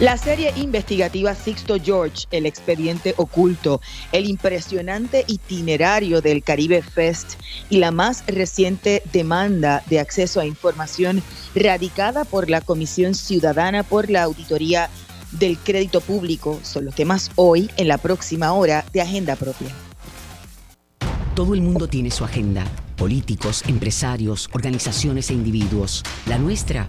La serie investigativa Sixto George, el expediente oculto, el impresionante itinerario del Caribe Fest y la más reciente demanda de acceso a información radicada por la Comisión Ciudadana por la Auditoría del Crédito Público son los temas hoy en la próxima hora de Agenda Propia. Todo el mundo tiene su agenda, políticos, empresarios, organizaciones e individuos. La nuestra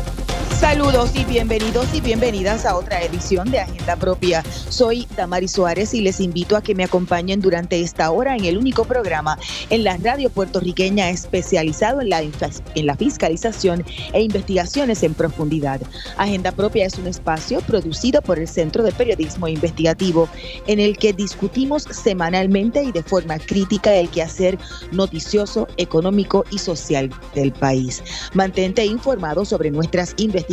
Saludos y bienvenidos y bienvenidas a otra edición de Agenda Propia. Soy Damari Suárez y les invito a que me acompañen durante esta hora en el único programa en la radio puertorriqueña especializado en la, en la fiscalización e investigaciones en profundidad. Agenda Propia es un espacio producido por el Centro de Periodismo Investigativo en el que discutimos semanalmente y de forma crítica el quehacer noticioso, económico y social del país. Mantente informado sobre nuestras investigaciones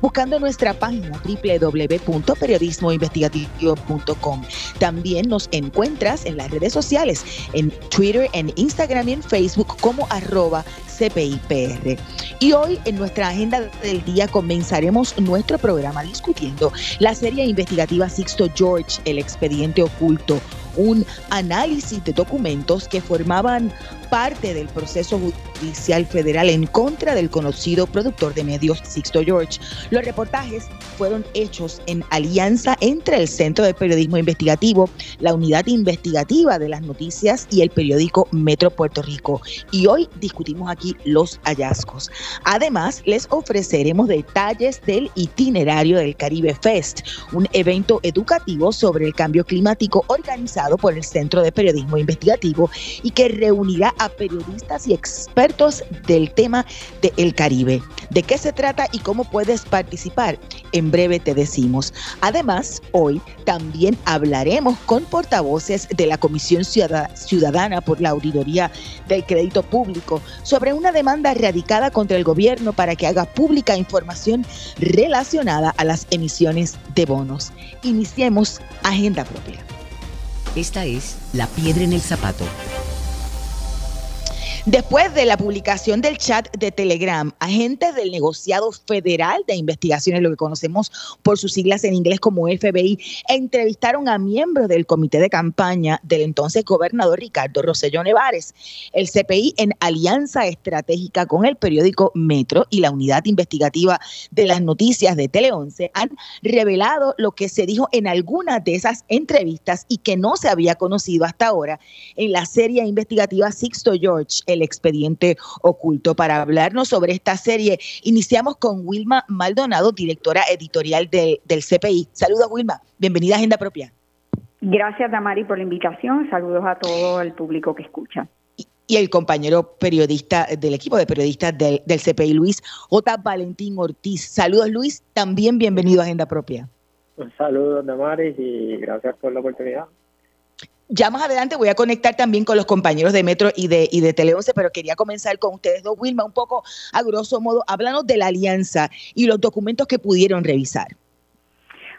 buscando nuestra página www.periodismoinvestigativo.com. También nos encuentras en las redes sociales, en Twitter, en Instagram y en Facebook como arroba CPIPR. Y hoy en nuestra agenda del día comenzaremos nuestro programa discutiendo la serie investigativa Sixto George, el expediente oculto, un análisis de documentos que formaban parte del proceso judicial federal en contra del conocido productor de medios Sixto George. Los reportajes fueron hechos en alianza entre el Centro de Periodismo Investigativo, la Unidad Investigativa de las Noticias y el periódico Metro Puerto Rico. Y hoy discutimos aquí los hallazgos. Además, les ofreceremos detalles del itinerario del Caribe Fest, un evento educativo sobre el cambio climático organizado por el Centro de Periodismo Investigativo y que reunirá a periodistas y expertos del tema del Caribe. ¿De qué se trata y cómo puedes participar? En breve te decimos. Además, hoy también hablaremos con portavoces de la Comisión Ciudadana por la Auditoría del Crédito Público sobre una demanda radicada contra el gobierno para que haga pública información relacionada a las emisiones de bonos. Iniciemos Agenda Propia. Esta es La Piedra en el Zapato Después de la publicación del chat de Telegram, agentes del negociado federal de investigaciones, lo que conocemos por sus siglas en inglés como FBI, entrevistaron a miembros del comité de campaña del entonces gobernador Ricardo Rosselló Nevares. El CPI, en alianza estratégica con el periódico Metro y la unidad investigativa de las noticias de Tele 11, han revelado lo que se dijo en algunas de esas entrevistas y que no se había conocido hasta ahora en la serie investigativa Sixto George, el expediente oculto. Para hablarnos sobre esta serie, iniciamos con Wilma Maldonado, directora editorial del, del CPI. Saludos, Wilma. Bienvenida a Agenda Propia. Gracias, Damari, por la invitación. Saludos a todo el público que escucha y el compañero periodista del equipo de periodistas del, del, CPI, Luis J. Valentín Ortiz. Saludos, Luis. También bienvenido a Agenda Propia. Un saludo, Damaris, y gracias por la oportunidad. Ya más adelante voy a conectar también con los compañeros de Metro y de, y de Tele 11, pero quería comenzar con ustedes dos, Wilma, un poco a grosso modo, háblanos de la alianza y los documentos que pudieron revisar.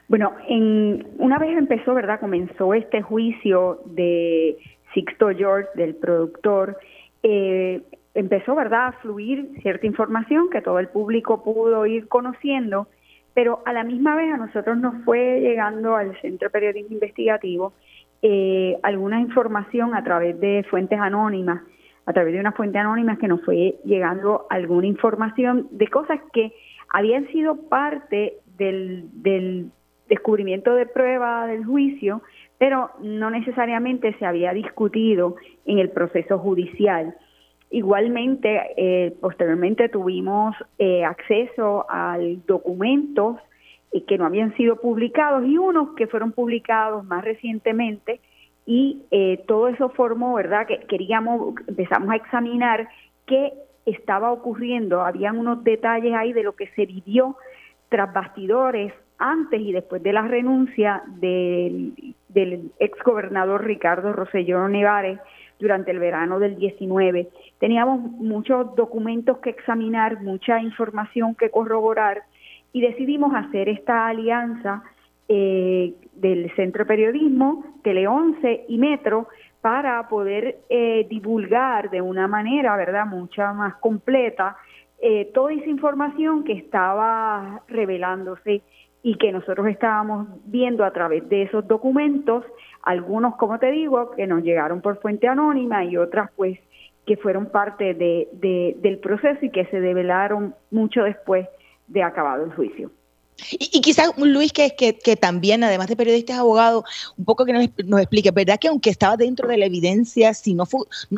Bueno, en, una vez empezó, ¿verdad? Comenzó este juicio de Sixto George, del productor, eh, empezó, ¿verdad?, a fluir cierta información que todo el público pudo ir conociendo, pero a la misma vez a nosotros nos fue llegando al Centro Periodismo Investigativo eh, alguna información a través de fuentes anónimas, a través de una fuente anónima que nos fue llegando alguna información de cosas que habían sido parte del, del descubrimiento de prueba del juicio, pero no necesariamente se había discutido en el proceso judicial. Igualmente, eh, posteriormente tuvimos eh, acceso a documentos que no habían sido publicados y unos que fueron publicados más recientemente y eh, todo eso formó, ¿verdad? Que queríamos, empezamos a examinar qué estaba ocurriendo, habían unos detalles ahí de lo que se vivió tras bastidores antes y después de la renuncia del, del ex gobernador Ricardo Rosselló Nevares durante el verano del 19. Teníamos muchos documentos que examinar, mucha información que corroborar y decidimos hacer esta alianza eh, del Centro de Periodismo, Tele 11 y Metro para poder eh, divulgar de una manera, ¿verdad?, mucha más completa eh, toda esa información que estaba revelándose y que nosotros estábamos viendo a través de esos documentos, algunos, como te digo, que nos llegaron por fuente anónima y otras, pues, que fueron parte de, del proceso y que se develaron mucho después de acabado el juicio. Y, quizás Luis, que, que, que también, además de periodista, es abogado, un poco que nos, nos, explique, ¿verdad? Que aunque estaba dentro de la evidencia, si no,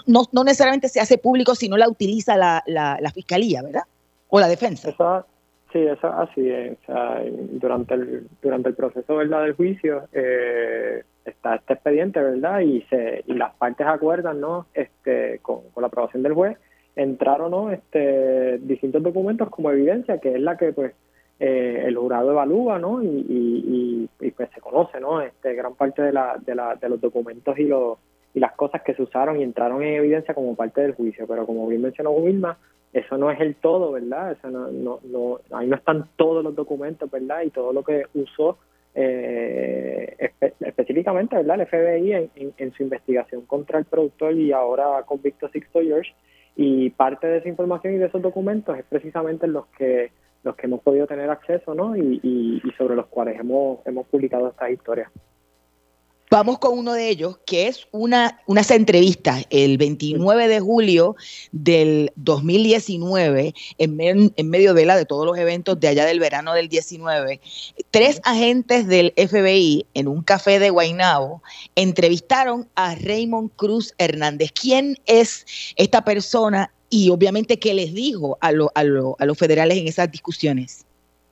no, no necesariamente se hace público si no la utiliza la, la, fiscalía, ¿verdad? O la defensa. Eso, sí, eso así es. O sea, durante, el, durante el proceso ¿verdad? del juicio eh, está este expediente, ¿verdad? Y, se, y las partes acuerdan, ¿no? Este, con, con la aprobación del juez, entraron ¿no? este, distintos documentos como evidencia, que es la que pues eh, el jurado evalúa, ¿no? Y, pues se conoce, ¿no? Este, gran parte de, la, de, la, de los documentos y, los, y las cosas que se usaron y entraron en evidencia como parte del juicio, pero como bien mencionó Wilma, eso no es el todo, ¿verdad? Eso no, no, no, ahí no están todos los documentos, ¿verdad? Y todo lo que usó eh, específicamente, ¿verdad? El FBI en, en, su investigación contra el productor y ahora convicto Sixto George. Y parte de esa información y de esos documentos es precisamente los que los que hemos podido tener acceso ¿no? y, y, sobre los cuales hemos, hemos publicado estas historias. Vamos con uno de ellos, que es una, unas entrevistas el 29 de julio del 2019, en, en, medio de la de todos los eventos de allá del verano del 19. Tres agentes del FBI en un café de Guaynabo entrevistaron a Raymond Cruz Hernández. ¿Quién es esta persona y obviamente qué les dijo a, a, a los federales en esas discusiones,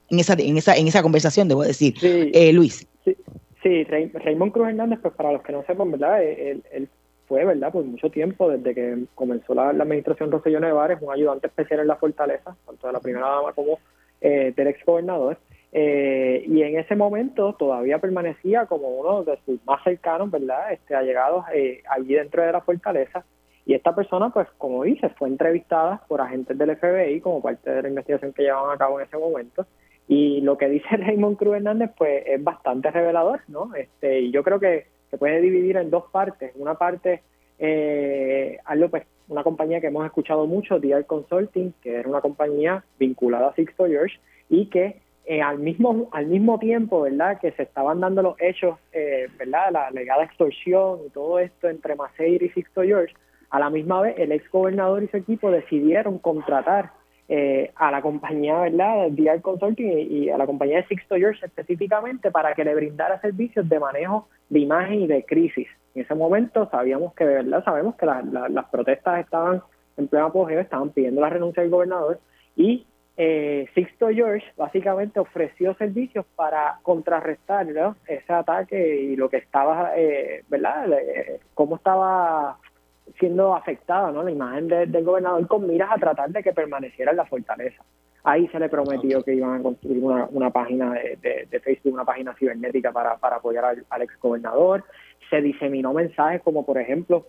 en esa, en esa, en esa conversación, debo decir. Eh, Luis. Sí, sí Raymond Cruz Hernández, pues para los que no sepan, ¿verdad? Él, fue, ¿verdad? Por mucho tiempo, desde que comenzó la, administración Rosellón Nevares, un ayudante especial en la Fortaleza, tanto de la primera dama como eh, del ex gobernador. Eh, y en ese momento todavía permanecía como uno de sus más cercanos, ¿verdad? Este, allegados eh, allí dentro de la fortaleza. Y esta persona, pues como dice, fue entrevistada por agentes del FBI como parte de la investigación que llevaban a cabo en ese momento. Y lo que dice Raymond Cruz Hernández, pues es bastante revelador, ¿no? Este, y yo creo que se puede dividir en dos partes. Una parte, eh, algo, pues, una compañía que hemos escuchado mucho, DR Consulting, que era una compañía vinculada a Sixto George y que eh, al mismo al mismo tiempo, ¿verdad? Que se estaban dando los hechos, eh, ¿verdad? La legada extorsión y todo esto entre Maceir y Sixto George, a la misma vez, el ex gobernador y su equipo decidieron contratar eh, a la compañía, ¿verdad?, DR Consulting y, a la compañía de Sixto George específicamente para que le brindara servicios de manejo de imagen y de crisis. En ese momento sabíamos que, verdad, sabemos que las protestas estaban en pleno apogeo, estaban pidiendo la renuncia del gobernador y eh, Sixto George básicamente ofreció servicios para contrarrestar ese ataque y lo que estaba, eh, ¿verdad?, eh, cómo estaba siendo afectada ¿no? la imagen del gobernador con miras a tratar de que permaneciera en la fortaleza. Ahí se le prometió que iban a construir una, una página de, de, Facebook, una página cibernética para, para apoyar al, al ex gobernador. Se diseminó mensajes como, por ejemplo,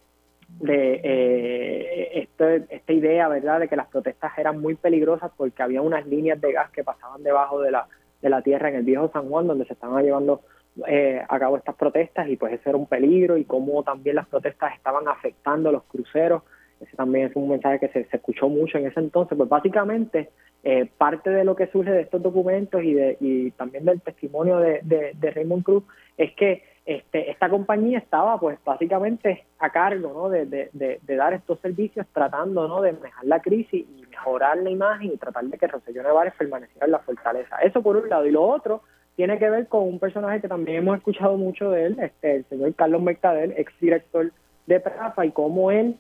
de eh, este, esta idea, ¿verdad?, de que las protestas eran muy peligrosas porque había unas líneas de gas que pasaban debajo de la, de la tierra en el viejo San Juan, donde se estaban llevando eh, a cabo estas protestas y pues ese era un peligro y cómo también las protestas estaban afectando a los cruceros. Ese también es un mensaje que se, escuchó mucho en ese entonces. Pues básicamente eh, parte de lo que surge de estos documentos y, de, y también del testimonio de, de, Raymond Cruz es que este, esta compañía estaba pues básicamente a cargo ¿no? de, de, dar estos servicios tratando ¿no? de manejar la crisis y mejorar la imagen y tratar de que Rosellón Nevares permaneciera en la fortaleza. Eso por un lado. Y lo otro tiene que ver con un personaje que también hemos escuchado mucho de él, este, el señor Carlos Mercader, exdirector de PRAFA, y cómo él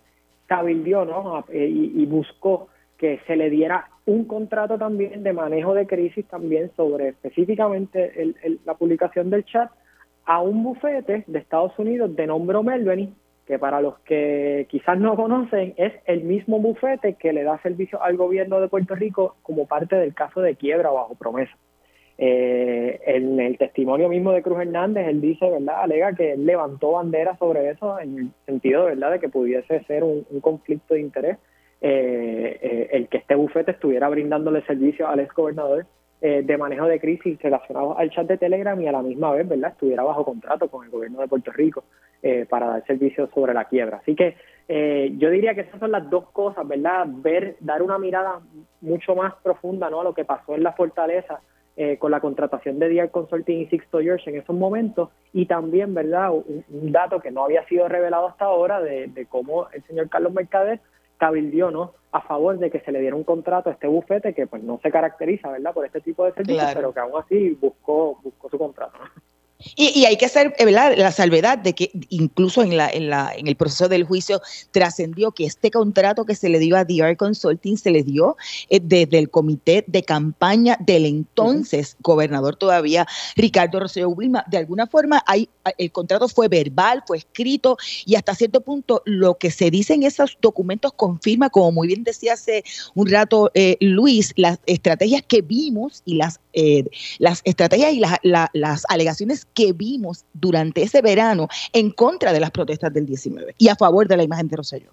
cabildió ¿no? Eh, y, buscó que se le diera un contrato también de manejo de crisis también sobre específicamente el, la publicación del chat a un bufete de Estados Unidos de nombre Melveny, que para los que quizás no conocen es el mismo bufete que le da servicio al gobierno de Puerto Rico como parte del caso de quiebra bajo promesa. Eh, en el testimonio mismo de Cruz Hernández, él dice, ¿verdad? Alega que él levantó bandera sobre eso en el sentido, ¿verdad?, de que pudiese ser un, conflicto de interés eh, eh, el que este bufete estuviera brindándole servicio al ex gobernador eh, de manejo de crisis relacionados al chat de Telegram y a la misma vez, ¿verdad?, estuviera bajo contrato con el gobierno de Puerto Rico eh, para dar servicios sobre la quiebra. Así que eh, yo diría que esas son las dos cosas, ¿verdad? Ver, dar una mirada mucho más profunda, ¿no?, a lo que pasó en la fortaleza con la contratación de DR Consulting y Sixto George en esos momentos y también, ¿verdad?, un, dato que no había sido revelado hasta ahora de, de cómo el señor Carlos Mercader cabildió, ¿no?, a favor de que se le diera un contrato a este bufete que pues no se caracteriza, ¿verdad?, por este tipo de servicios, pero que aún así buscó buscó su contrato. Y, hay que hacer eh, ¿verdad? la salvedad de que incluso en, la, en, la, en el proceso del juicio trascendió que este contrato que se le dio a DR Consulting se le dio eh, desde el comité de campaña del entonces gobernador todavía Ricardo Rosselló Wilma. De alguna forma hay, el contrato fue verbal, fue escrito y hasta cierto punto lo que se dice en esos documentos confirma, como muy bien decía hace un rato eh, Luis, las estrategias que vimos y las, las estrategias y las, las alegaciones que vimos durante ese verano en contra de las protestas del 19 y a favor de la imagen de Rosselló.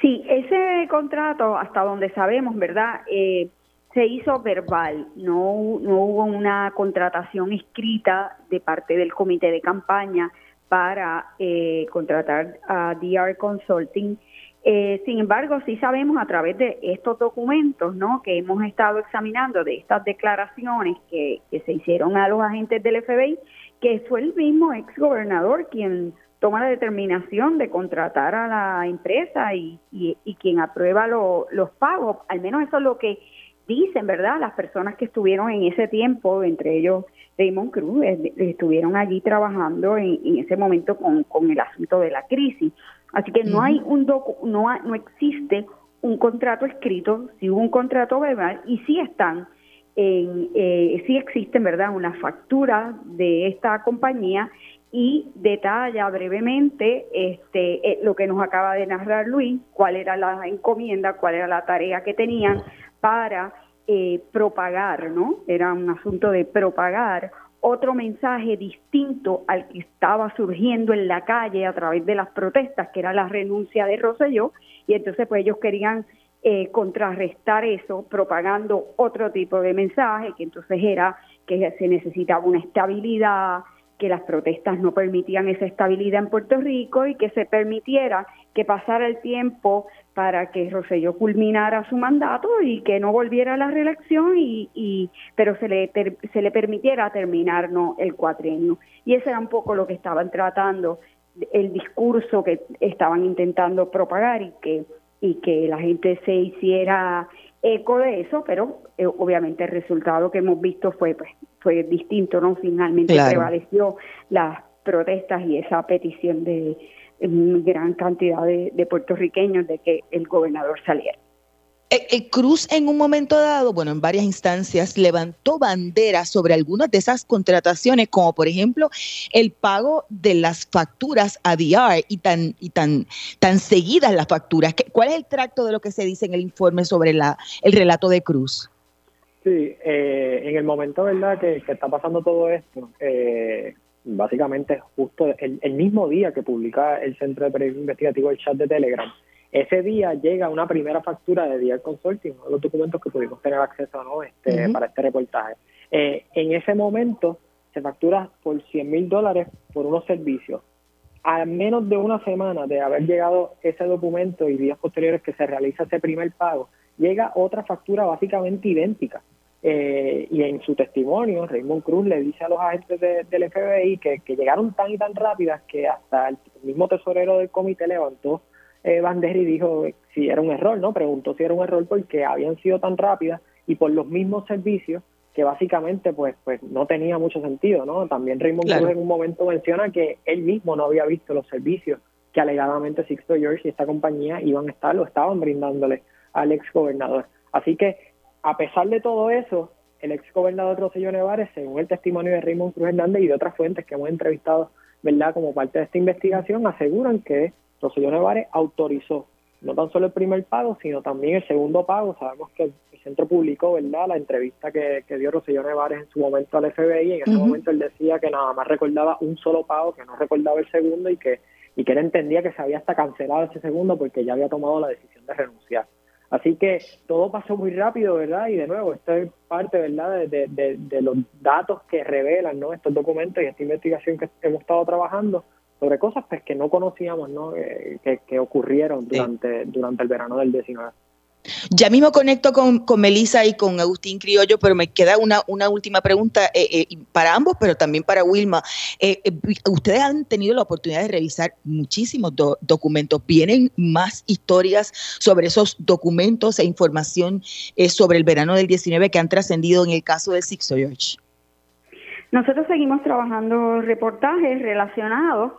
Sí, ese contrato, hasta donde sabemos, ¿verdad? Eh, se hizo verbal, no, no hubo una contratación escrita de parte del comité de campaña para eh, contratar a DR Consulting eh, sin embargo, sí sabemos a través de estos documentos ¿no? que hemos estado examinando, de estas declaraciones que, se hicieron a los agentes del FBI, que fue el mismo ex gobernador quien toma la determinación de contratar a la empresa y, y, quien aprueba los pagos. Al menos eso es lo que dicen, ¿verdad? Las personas que estuvieron en ese tiempo, entre ellos Raymond Cruz, estuvieron allí trabajando en, ese momento con, con el asunto de la crisis. Así que no hay un no, no existe un contrato escrito, si hubo un contrato verbal y sí están en, eh, sí existen, ¿verdad?, una factura de esta compañía y detalla brevemente este eh, lo que nos acaba de narrar Luis, cuál era la encomienda, cuál era la tarea que tenían para eh, propagar, ¿no? Era un asunto de propagar otro mensaje distinto al que estaba surgiendo en la calle a través de las protestas, que era la renuncia de Rosselló, y entonces pues ellos querían eh, contrarrestar eso propagando otro tipo de mensaje, que entonces era que se necesitaba una estabilidad, que las protestas no permitían esa estabilidad en Puerto Rico y que se permitiera que pasara el tiempo para que Rosselló culminara su mandato y que no volviera a la reelección y, y pero se le se le permitiera terminar no el cuatrienio. Y ese era un poco lo que estaban tratando el discurso que estaban intentando propagar y que y que la gente se hiciera eco de eso, pero eh, obviamente el resultado que hemos visto fue pues, fue distinto, ¿no? Finalmente prevaleció las protestas y esa petición de gran cantidad de, de puertorriqueños de que el gobernador saliera. El Cruz en un momento dado, bueno, en varias instancias, levantó banderas sobre algunas de esas contrataciones, como por ejemplo el pago de las facturas a DR y tan, y tan, tan seguidas las facturas. ¿Cuál es el tracto de lo que se dice en el informe sobre la, el relato de Cruz? Sí, eh, en el momento, ¿verdad?, que, está pasando todo esto, eh, básicamente justo el, el, mismo día que publica el Centro de Periodismo Investigativo el chat de Telegram, ese día llega una primera factura de DR Consulting, uno de los documentos que pudimos tener acceso ¿no? este, para este reportaje. Eh, en ese momento se factura por 100 mil dólares por unos servicios. A menos de una semana de haber llegado ese documento y días posteriores que se realiza ese primer pago, llega otra factura básicamente idéntica. Eh, y en su testimonio, Raymond Cruz le dice a los agentes del FBI que, que llegaron tan y tan rápidas que hasta el mismo tesorero del comité levantó eh, Banderi dijo si era un error, ¿no? Preguntó si era un error porque habían sido tan rápidas y por los mismos servicios que básicamente pues pues no tenía mucho sentido, ¿no? También Raymond Cruz en un momento menciona que él mismo no había visto los servicios que alegadamente Sixto George y esta compañía iban a estar o estaban brindándole al ex gobernador. Así que a pesar de todo eso, el ex gobernador Rosselló Nevares, según el testimonio de Raymond Cruz Hernández y de otras fuentes que hemos entrevistado, ¿verdad? Como parte de esta investigación, aseguran que Rosselló Nevares autorizó no tan solo el primer pago, sino también el segundo pago. Sabemos que el, centro publicó, ¿verdad?, la entrevista que, dio Rosselló Nevares en su momento al FBI. En ese momento él decía que nada más recordaba un solo pago, que no recordaba el segundo y que, y que él entendía que se había hasta cancelado ese segundo porque ya había tomado la decisión de renunciar. Así que todo pasó muy rápido, ¿verdad? Y de nuevo, esto es parte, ¿verdad?, de, de, los datos que revelan, ¿no? Estos documentos y esta investigación que hemos estado trabajando sobre cosas pues, que no conocíamos, ¿no? Eh, que, que, ocurrieron durante, durante el verano del 19. Ya mismo conecto con, con Melissa y con Agustín Criollo, pero me queda una, una última pregunta eh, eh, para ambos, pero también para Wilma. Eh, ustedes han tenido la oportunidad de revisar muchísimos documentos. ¿Vienen más historias sobre esos documentos e información sobre el verano del 19 que han trascendido en el caso del Sixto George? Nosotros seguimos trabajando reportajes relacionados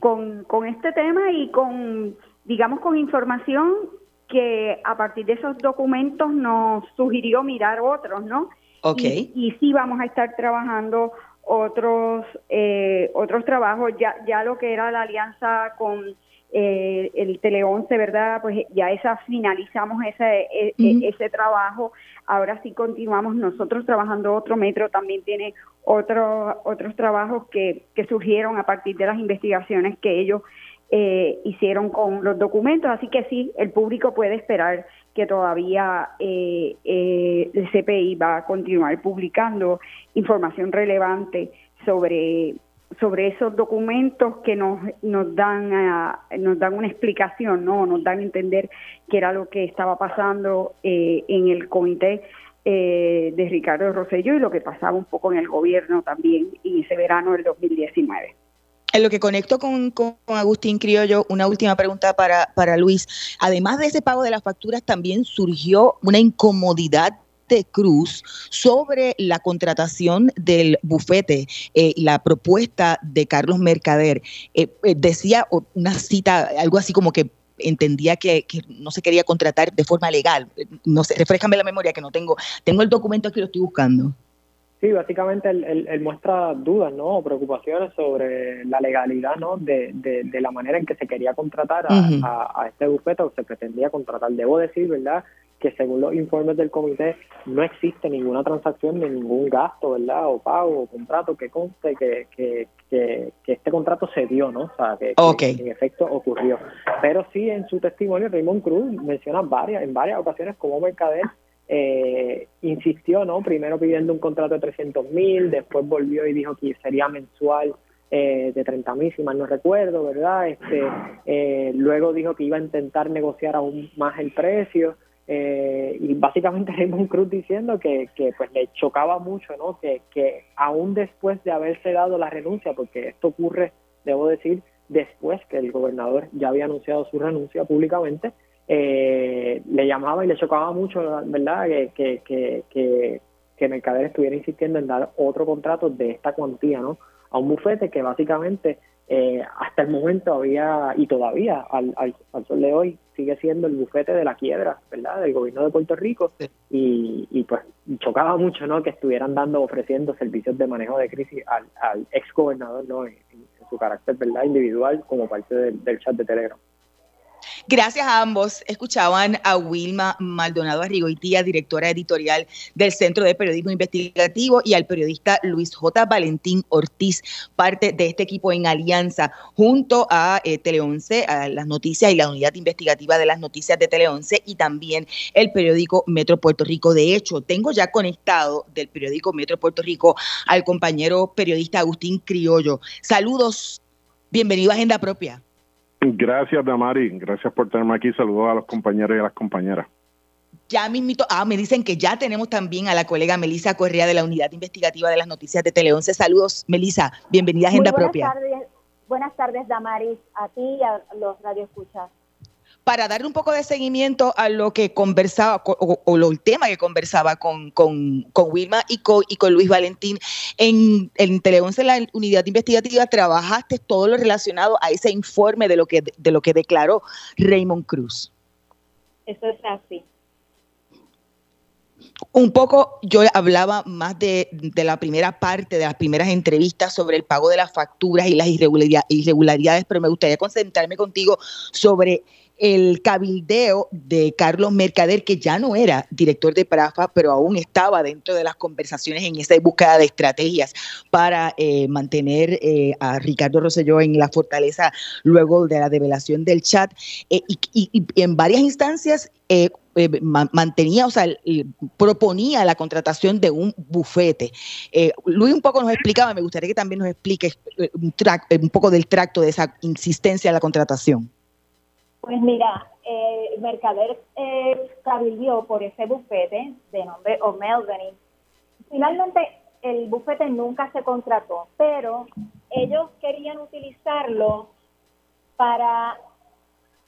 con, con este tema y con, digamos, con información que a partir de esos documentos nos sugirió mirar otros, ¿no? Ok. Y, sí vamos a estar trabajando otros eh, otros trabajos, ya, ya lo que era la alianza con eh, el Tele 11, ¿verdad? Pues ya esa finalizamos ese, e, e, ese trabajo. Ahora sí continuamos nosotros trabajando otro metro, también tiene otro, otros trabajos que, que surgieron a partir de las investigaciones que ellos eh, hicieron con los documentos, así que sí, el público puede esperar que todavía eh, eh, el CPI va a continuar publicando información relevante sobre sobre esos documentos que nos nos dan nos dan una explicación, no, nos dan a entender qué era lo que estaba pasando en el comité de Ricardo Rosselló y lo que pasaba un poco en el gobierno también en ese verano del 2019. En lo que conecto con, Agustín Criollo, una última pregunta para, para Luis. Además de ese pago de las facturas, también surgió una incomodidad de Cruz sobre la contratación del bufete eh, la propuesta de Carlos Mercader. Eh, eh, decía una cita, algo así como que entendía que, no se quería contratar de forma legal. No sé, refrescame la memoria que no tengo. Tengo el documento aquí, lo estoy buscando. Sí, básicamente él, muestra dudas, ¿no? O preocupaciones sobre la legalidad, ¿no? De, de, la manera en que se quería contratar a, este bufete o se pretendía contratar. Debo decir, ¿verdad? Que según los informes del comité no existe ninguna transacción ni ningún gasto, ¿verdad? O pago o contrato que conste que, que, que, este contrato se dio, ¿no? O sea, que, en efecto ocurrió. Pero sí en su testimonio Raymond Cruz menciona varias, en varias ocasiones como Mercader eh, insistió, ¿no? Primero pidiendo un contrato de 300 mil, después volvió y dijo que sería mensual eh, de 30 mil, si mal no recuerdo, ¿verdad? Este, eh, luego dijo que iba a intentar negociar aún más el precio. Eh, y básicamente Raymond Cruz diciendo que, que pues le chocaba mucho, ¿no? Que, que aún después de haberse dado la renuncia, porque esto ocurre, debo decir, después que el gobernador ya había anunciado su renuncia públicamente, eh, le llamaba y le chocaba mucho, ¿verdad? Que, que, que, que, Mercader estuviera insistiendo en dar otro contrato de esta cuantía, ¿no? A un bufete que básicamente eh, hasta el momento había, y todavía al, al, sol de hoy, sigue siendo el bufete de la quiebra, ¿verdad? Del gobierno de Puerto Rico. Y, y pues chocaba mucho, ¿no? Que estuvieran dando, ofreciendo servicios de manejo de crisis al, al ex gobernador, ¿no? En, su carácter, ¿verdad? Individual como parte del chat de Telegram. Gracias a ambos. Escuchaban a Wilma Maldonado Arrigoitía, directora editorial del Centro de Periodismo Investigativo, y al periodista Luis J. Valentín Ortiz, parte de este equipo en alianza, junto a eh, Tele 11, a las noticias y la unidad investigativa de las noticias de Tele 11 y también el periódico Metro Puerto Rico. De hecho, tengo ya conectado del periódico Metro Puerto Rico al compañero periodista Agustín Criollo. Saludos, bienvenido a Agenda Propia. Gracias, Damari. Gracias por tenerme aquí. Saludos a los compañeros y a las compañeras. Ya mismito, ah, me dicen que ya tenemos también a la colega Melisa Correa de la Unidad Investigativa de las Noticias de Tele 11. Saludos, Melisa. Bienvenida a Agenda buenas Propia. Tardes, buenas tardes, Damaris, a ti y a los radioescuchas para darle un poco de seguimiento a lo que conversaba o, el tema que conversaba con, con, Wilma y con, y con Luis Valentín. En, en Tele 11, la unidad investigativa, trabajaste todo lo relacionado a ese informe de lo que, de lo que declaró Raymond Cruz. Eso es así. Un poco yo hablaba más de, de, la primera parte, de las primeras entrevistas sobre el pago de las facturas y las irregularidades, pero me gustaría concentrarme contigo sobre el cabildeo de Carlos Mercader, que ya no era director de Prafa, pero aún estaba dentro de las conversaciones en esa búsqueda de estrategias para eh, mantener eh, a Ricardo Rosselló en la fortaleza luego de la develación del chat. Eh, y, en varias instancias mantenía, o sea, proponía la contratación de un bufete. Luis un poco nos explicaba, me gustaría que también nos explique un, un poco del tracto de esa insistencia a la contratación. Pues mira, eh, Mercader eh, por ese bufete de nombre O'Melveny. Finalmente, el bufete nunca se contrató, pero ellos querían utilizarlo para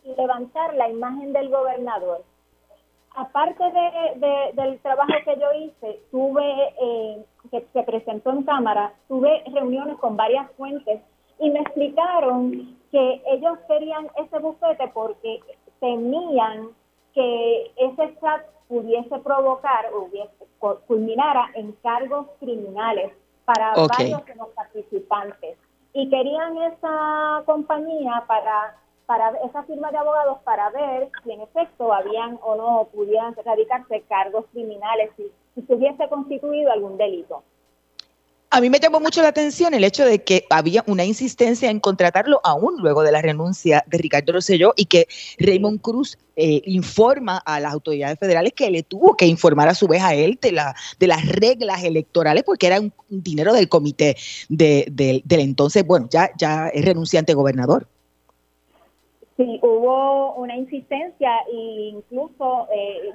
levantar la imagen del gobernador. Aparte de, del trabajo que yo hice, tuve, eh, que se presentó en cámara, tuve reuniones con varias fuentes y me explicaron que ellos querían ese bufete porque temían que ese chat pudiese provocar o culminara en cargos criminales para varios de los participantes. Y querían esa compañía para, para esa firma de abogados para ver si en efecto habían o no pudieran radicarse cargos criminales, si, si se hubiese constituido algún delito. A mí me llamó mucho la atención el hecho de que había una insistencia en contratarlo aún luego de la renuncia de Ricardo Rosselló y que Raymond Cruz eh, informa a las autoridades federales que le tuvo que informar a su vez a él de, la, de las reglas electorales porque era un, dinero del comité de, del entonces, bueno, ya, ya es renunciante gobernador. Sí, hubo una insistencia e incluso eh,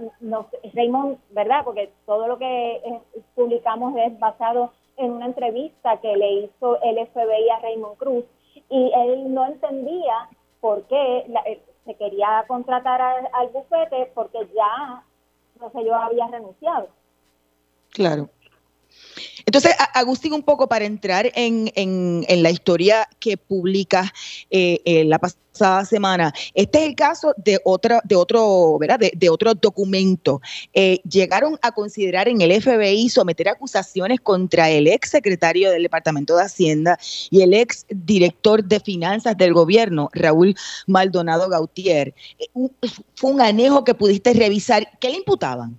Raymond, ¿verdad? Porque todo lo que eh, publicamos es basado en una entrevista que le hizo el FBI a Raymond Cruz y él no entendía por qué eh, se quería contratar al, bufete porque ya, no sé, yo había renunciado. Claro. Entonces, Agustín, un poco para entrar en, la historia que publica eh, eh, la pasada semana, este es el caso de, otra, de, otro, ¿verdad? De, otro documento. Eh, llegaron a considerar en el FBI someter acusaciones contra el ex secretario del Departamento de Hacienda y el ex director de finanzas del gobierno, Raúl Maldonado Gautier. fue un anejo que pudiste revisar. ¿Qué le imputaban?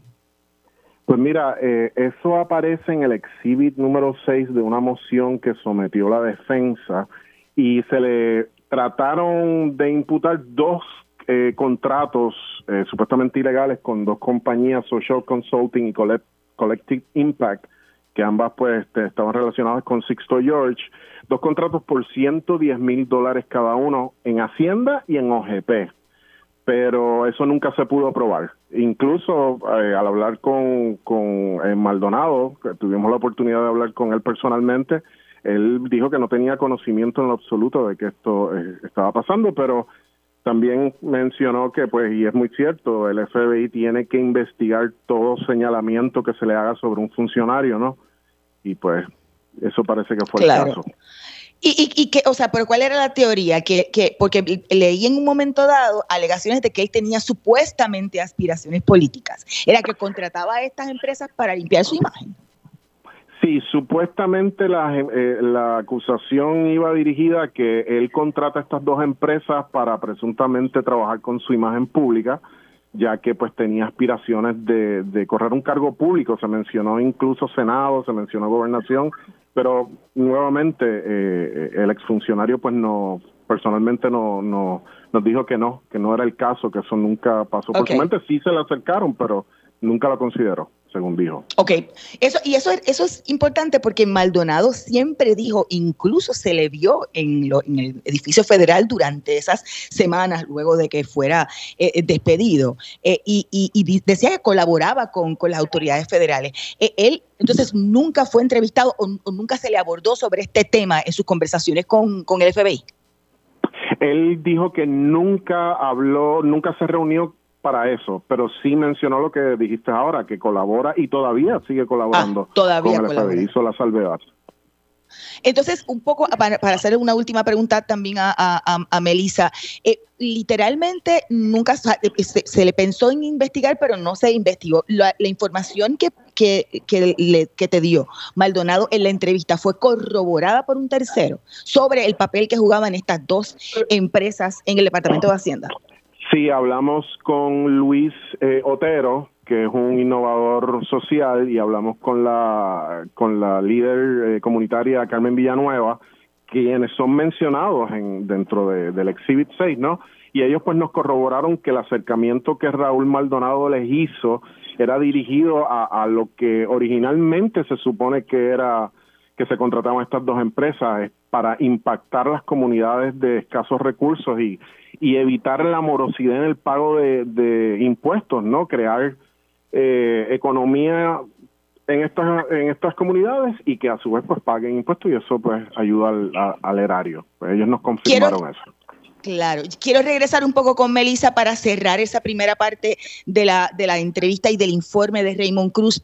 Pues mira, eh, eso aparece en el exhibit número 6 de una moción que sometió la defensa y se le trataron de imputar dos eh, contratos eh, supuestamente ilegales con dos compañías, Social Consulting y Collective Impact, que ambas pues este, estaban relacionadas con Sixto George, dos contratos por 110 mil dólares cada uno en Hacienda y en OGP pero eso nunca se pudo probar. Incluso eh, al hablar con, con eh, Maldonado, que tuvimos la oportunidad de hablar con él personalmente, él dijo que no tenía conocimiento en lo absoluto de que esto eh, estaba pasando, pero también mencionó que, pues, y es muy cierto, el FBI tiene que investigar todo señalamiento que se le haga sobre un funcionario, ¿no? Y pues eso parece que fue el caso. Y, y, que, o sea, pero ¿cuál era la teoría? Que, que, porque leí en un momento dado alegaciones de que él tenía supuestamente aspiraciones políticas. Era que contrataba a estas empresas para limpiar su imagen. Sí, supuestamente la, eh, la acusación iba dirigida a que él contrata a estas dos empresas para presuntamente trabajar con su imagen pública, ya que pues tenía aspiraciones de correr un cargo público. Se mencionó incluso Senado, se mencionó gobernación pero nuevamente eh, el exfuncionario pues no personalmente no, no nos dijo que no, que no era el caso, que eso nunca pasó. Por su mente sí se le acercaron, pero nunca lo consideró según dijo. Ok, eso, y eso, eso es importante porque Maldonado siempre dijo, incluso se le vio en, lo, en el edificio federal durante esas semanas luego de que fuera eh, eh, despedido, eh, y, y, decía que colaboraba con, con las autoridades federales. él entonces nunca fue entrevistado o, nunca se le abordó sobre este tema en sus conversaciones con, con el FBI. Él dijo que nunca habló, nunca se reunió para eso, pero sí mencionó lo que dijiste ahora, que colabora y todavía sigue colaborando ah, todavía con el FBI, hizo la salvedad. Entonces, un poco para, hacer una última pregunta también a, a, Melissa, eh, literalmente nunca eh, se, le pensó en investigar, pero no se investigó. La, información que, que, que, te dio Maldonado en la entrevista fue corroborada por un tercero sobre el papel que jugaban estas dos empresas en el Departamento de Hacienda. Sí, hablamos con Luis eh, Otero, que es un innovador social, y hablamos con la con la líder eh, comunitaria Carmen Villanueva, quienes son mencionados en, dentro del Exhibit 6, ¿no? Y ellos pues nos corroboraron que el acercamiento que Raúl Maldonado les hizo era dirigido a, a lo que originalmente se supone que era que se contrataban estas dos empresas para impactar las comunidades de escasos recursos y, y evitar la morosidad en el pago de, de impuestos, ¿no? Crear eh, economía en estas en estas comunidades y que a su vez pues paguen impuestos y eso pues ayuda al, al erario. Pues ellos nos confirmaron eso. Claro, quiero regresar un poco con Melissa para cerrar esa primera parte de la, de la entrevista y del informe de Raymond Cruz.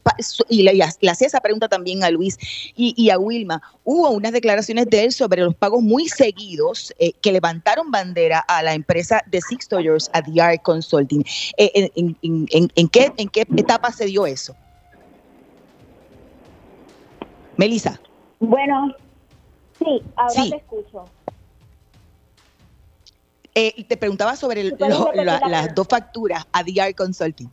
Y le, hacía esa pregunta también a Luis y, a Wilma. Hubo unas declaraciones de él sobre los pagos muy seguidos eh, que levantaron bandera a la empresa de Six Dollars a The Art Consulting. Eh, en, qué, ¿En qué etapa se dio eso? Melissa. Bueno, sí, ahora te escucho. Eh, te preguntaba sobre las dos facturas a DR Consulting.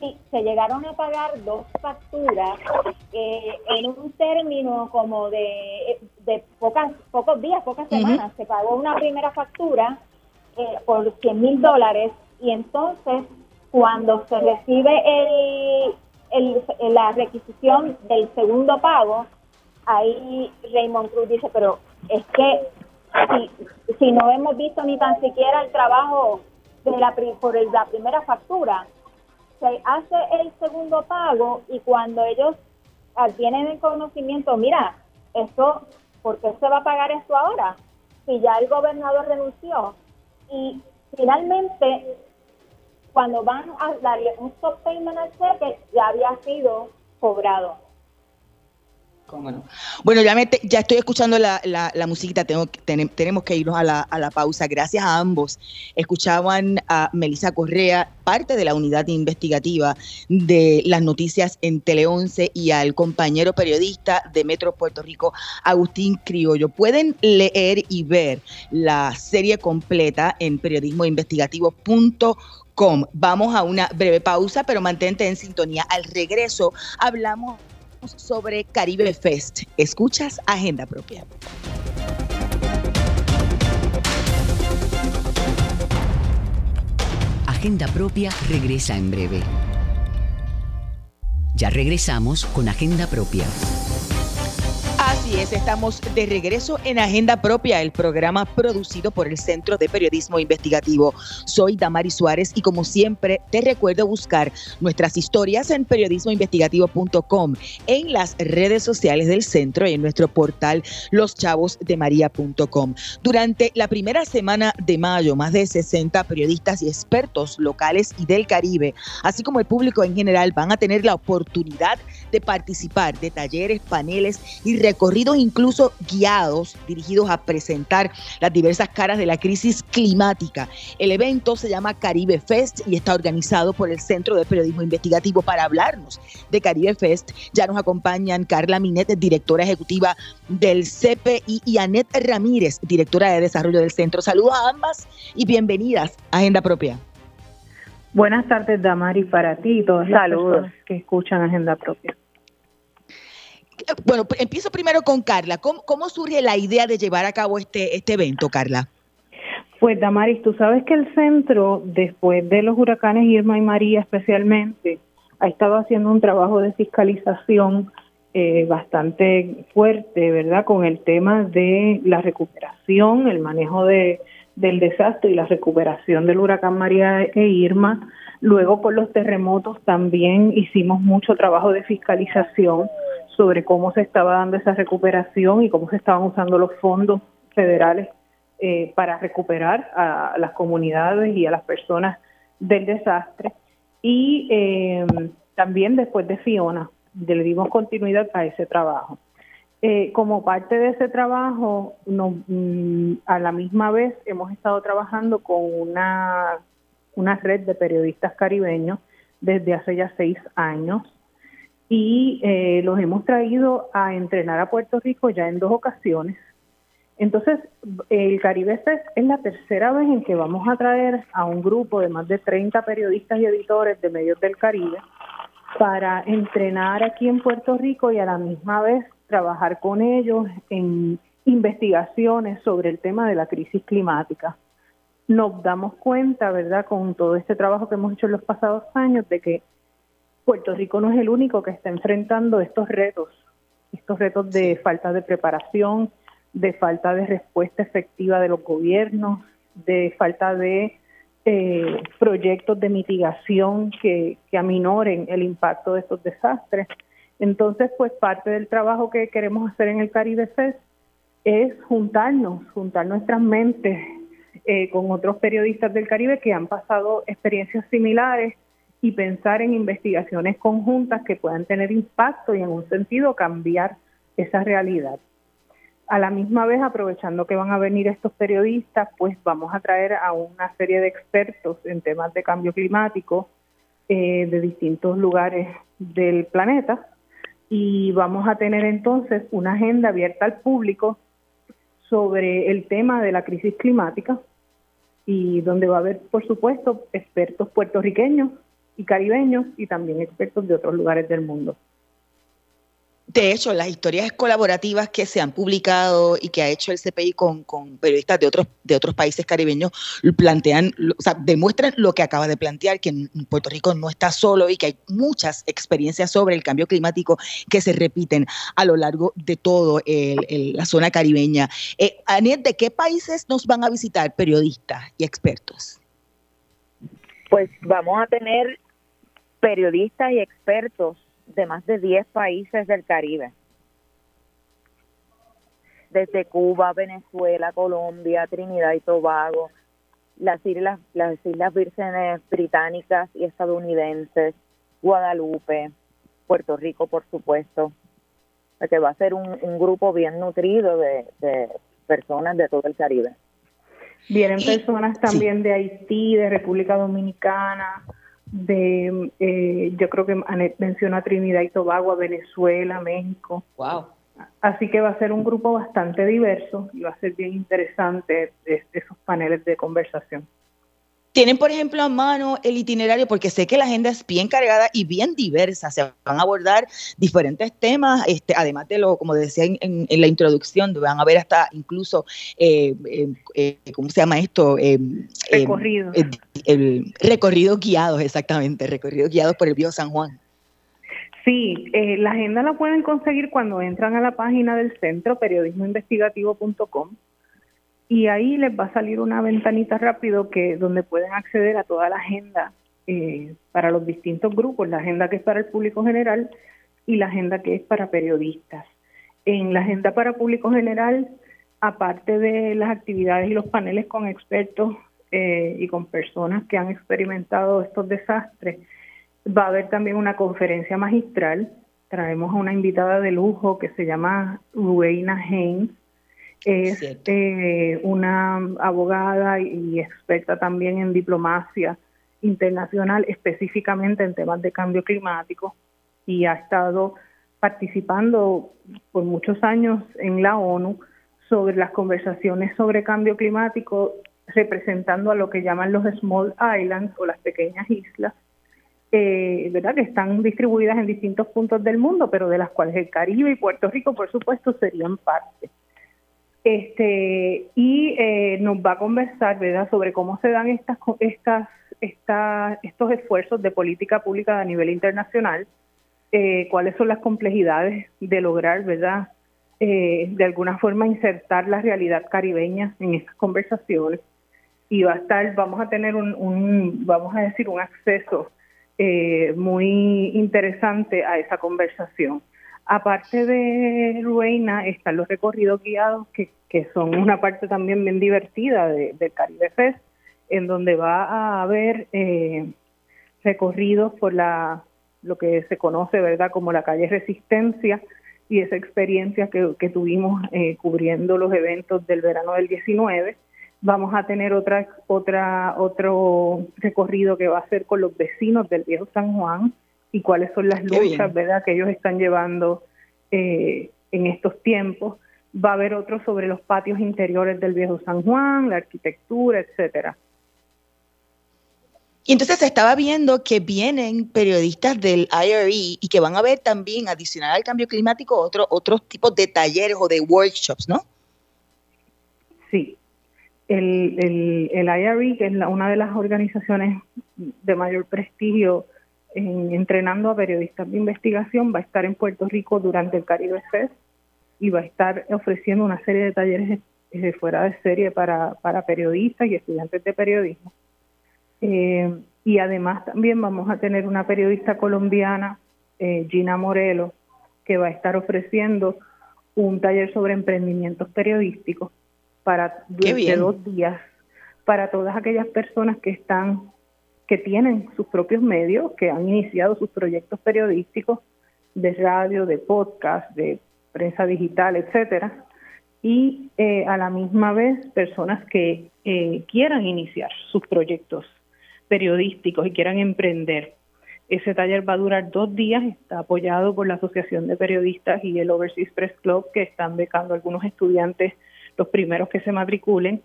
Sí, se llegaron a pagar dos facturas eh, en un término como de, de pocas, pocos días, pocas semanas. Se pagó una primera factura eh, por 100 mil dólares y entonces cuando se recibe el, la requisición del segundo pago, ahí Raymond Cruz dice, pero es que si, si no hemos visto ni tan siquiera el trabajo de la, por la primera factura, se hace el segundo pago y cuando ellos tienen el conocimiento, mira, esto, ¿por qué se va a pagar esto ahora? Si ya el gobernador renunció. Y finalmente, cuando van a darle un stop payment al cheque, ya había sido cobrado. Bueno, ya, ya estoy escuchando la, la, musiquita, tengo, tenemos que irnos a la, a la, pausa. Gracias a ambos. Escuchaban a Melissa Correa, parte de la unidad investigativa de las noticias en Tele 11 y al compañero periodista de Metro Puerto Rico, Agustín Criollo. Pueden leer y ver la serie completa en periodismoinvestigativo.com. Vamos a una breve pausa, pero mantente en sintonía. Al regreso hablamos sobre Caribe Fest. Escuchas Agenda Propia. Agenda Propia regresa en breve. Ya regresamos con Agenda Propia. Estamos de regreso en Agenda Propia, el programa producido por el Centro de Periodismo Investigativo. Soy Damari Suárez y como siempre te recuerdo buscar nuestras historias en periodismoinvestigativo.com, en las redes sociales del centro y en nuestro portal loschavosdemaria.com. Durante la primera semana de mayo, más de 60 periodistas y expertos locales y del Caribe, así como el público en general, van a tener la oportunidad de participar de talleres, paneles y recorridos incluso guiados dirigidos a presentar las diversas caras de la crisis climática. El evento se llama Caribe Fest y está organizado por el Centro de Periodismo Investigativo. Para hablarnos de Caribe Fest ya nos acompañan Carla Minet, directora ejecutiva del CPI, y Anet Ramírez, directora de desarrollo del centro. Saludos a ambas y bienvenidas a Agenda Propia. Buenas tardes, Damari, para ti y todas las personas que escuchan Agenda Propia. Bueno, empiezo primero con Carla. ¿Cómo, surge la idea de llevar a cabo este, este evento, Carla? Pues Damaris, tú sabes que el centro, después de los huracanes Irma y María especialmente, ha estado haciendo un trabajo de fiscalización eh, bastante fuerte, ¿verdad? Con el tema de la recuperación, el manejo de, del desastre y la recuperación del huracán María e Irma. Luego con los terremotos también hicimos mucho trabajo de fiscalización sobre cómo se estaba dando esa recuperación y cómo se estaban usando los fondos federales eh, para recuperar a las comunidades y a las personas del desastre. Y eh, también después de Fiona, le dimos continuidad a ese trabajo. Eh, como parte de ese trabajo, mm, a la misma vez hemos estado trabajando con una, una red de periodistas caribeños desde hace ya seis años y eh, los hemos traído a entrenar a Puerto Rico ya en dos ocasiones Entonces, el Caribe Fest es la tercera vez en que vamos a traer a un grupo de más de 30 periodistas y editores de medios del Caribe para entrenar aquí en Puerto Rico y a la misma vez trabajar con ellos en investigaciones sobre el tema de la crisis climática. Nos damos cuenta, ¿verdad?, con todo este trabajo que hemos hecho en los pasados años, de que Puerto Rico no es el único que está enfrentando estos retos, estos retos de falta de preparación, de falta de respuesta efectiva de los gobiernos, de falta de eh, proyectos de mitigación que, que aminoren el impacto de estos desastres. Entonces, pues parte del trabajo que queremos hacer en el Caribe Fest es juntarnos, juntar nuestras mentes eh, con otros periodistas del Caribe que han pasado experiencias similares y pensar en investigaciones conjuntas que puedan tener impacto y en un sentido cambiar esa realidad. A la misma vez, aprovechando que van a venir estos periodistas, pues vamos a traer a una serie de expertos en temas de cambio climático eh, de distintos lugares del planeta y vamos a tener entonces una agenda abierta al público sobre el tema de la crisis climática y donde va a haber, por supuesto, expertos puertorriqueños y caribeños y también expertos de otros lugares del mundo. De hecho, las historias colaborativas que se han publicado y que ha hecho el CPI con, periodistas de otros, de otros países caribeños plantean, o sea, demuestran lo que acaba de plantear, que en Puerto Rico no está solo y que hay muchas experiencias sobre el cambio climático que se repiten a lo largo de toda la zona caribeña. Eh, Aniet, ¿de qué países nos van a visitar periodistas y expertos? Pues vamos a tener periodistas y expertos de más de 10 países del Caribe. Desde Cuba, Venezuela, Colombia, Trinidad y Tobago, las islas, las islas vírgenes británicas y estadounidenses, Guadalupe, Puerto Rico, por supuesto. Que va a ser un, grupo bien nutrido de, personas de todo el Caribe. Vienen personas también de Haití, de República Dominicana, de, eh, yo creo que menciona Trinidad y Tobago, Venezuela, México. Wow. Así que va a ser un grupo bastante diverso y va a ser bien interesante esos paneles de conversación. Tienen, por ejemplo, a mano el itinerario, porque sé que la agenda es bien cargada y bien diversa. Se van a abordar diferentes temas, este, además de lo, como decía en, la introducción, van a ver hasta incluso, eh, eh, eh ¿cómo se llama esto? Eh, recorrido. el recorrido guiados, exactamente, recorrido guiados por el Bío San Juan. Sí, la agenda la pueden conseguir cuando entran a la página del centro, periodismoinvestigativo.com y ahí les va a salir una ventanita rápido que donde pueden acceder a toda la agenda eh, para los distintos grupos, la agenda que es para el público general y la agenda que es para periodistas. En la agenda para público general, aparte de las actividades y los paneles con expertos eh, y con personas que han experimentado estos desastres, va a haber también una conferencia magistral. Traemos a una invitada de lujo que se llama Rueina Haynes, es eh, una abogada y experta también en diplomacia internacional, específicamente en temas de cambio climático, y ha estado participando por muchos años en la ONU sobre las conversaciones sobre cambio climático, representando a lo que llaman los small islands o las pequeñas islas, eh, ¿verdad? que están distribuidas en distintos puntos del mundo, pero de las cuales el Caribe y Puerto Rico, por supuesto, serían parte este y eh, nos va a conversar verdad sobre cómo se dan estas estas estos esfuerzos de política pública a nivel internacional eh, cuáles son las complejidades de lograr verdad eh, de alguna forma insertar la realidad caribeña en estas conversaciones. Y va a estar vamos a tener un, un vamos a decir un acceso muy interesante a esa conversación Aparte de Rueina, están los recorridos guiados, que, que son una parte también bien divertida de, del Caribe Fest, en donde va a haber eh, recorridos por la lo que se conoce, ¿verdad?, como la calle Resistencia, y esa experiencia que, que tuvimos eh, cubriendo los eventos del verano del 19. Vamos a tener otra, otra, otro recorrido que va a ser con los vecinos del Viejo San Juan, y cuáles son las luchas, ¿verdad?, que ellos están llevando eh, en estos tiempos. va a haber otro sobre los patios interiores del viejo San Juan, la arquitectura, etcétera. Y entonces se estaba viendo que vienen periodistas del IRE y que van a ver también, adicional al cambio climático, otro, otros tipos de talleres o de workshops, ¿no? Sí. El, el, el IRE, que es una de las organizaciones de mayor prestigio entrenando a periodistas de investigación, va a estar en Puerto Rico durante el Caribe Fest y va a estar ofreciendo una serie de talleres de fuera de serie para, para periodistas y estudiantes de periodismo. Eh, y además también vamos a tener una periodista colombiana, eh, Gina Morelo, que va a estar ofreciendo un taller sobre emprendimientos periodísticos para durante dos días para todas aquellas personas que están que tienen sus propios medios, que han iniciado sus proyectos periodísticos de radio, de podcast, de prensa digital, etcétera, y eh, a la misma vez personas que eh, quieran iniciar sus proyectos periodísticos y quieran emprender. Ese taller va a durar dos días, está apoyado por la Asociación de Periodistas y el Overseas Press Club, que están becando algunos estudiantes, los primeros que se matriculen,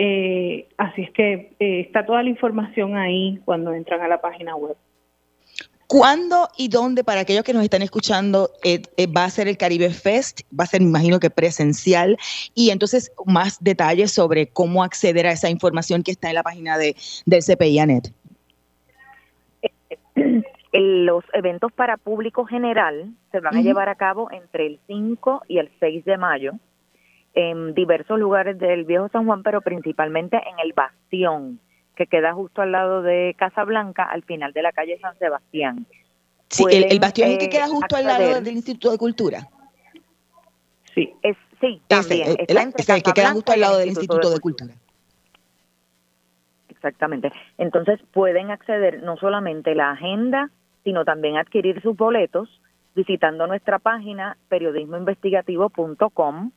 eh, así es que eh, está toda la información ahí cuando entran a la página web. ¿Cuándo y dónde, para aquellos que nos están escuchando, eh, va a ser el Caribe Fest? Va a ser, me imagino que presencial. Y entonces, más detalles sobre cómo acceder a esa información que está en la página de, del CPIANET. Los eventos para público general se van a llevar a cabo entre el 5 y el 6 de mayo en diversos lugares del Viejo San Juan, pero principalmente en el Bastión, que queda justo al lado de Casa Blanca, al final de la calle San Sebastián. Sí, el, Bastión es que queda justo al lado del Instituto de Cultura. Sí, es, sí, también. el, que queda justo al lado del Instituto de Cultura. Exactamente. Entonces pueden acceder no solamente la agenda, sino también adquirir sus boletos visitando nuestra página periodismoinvestigativo.com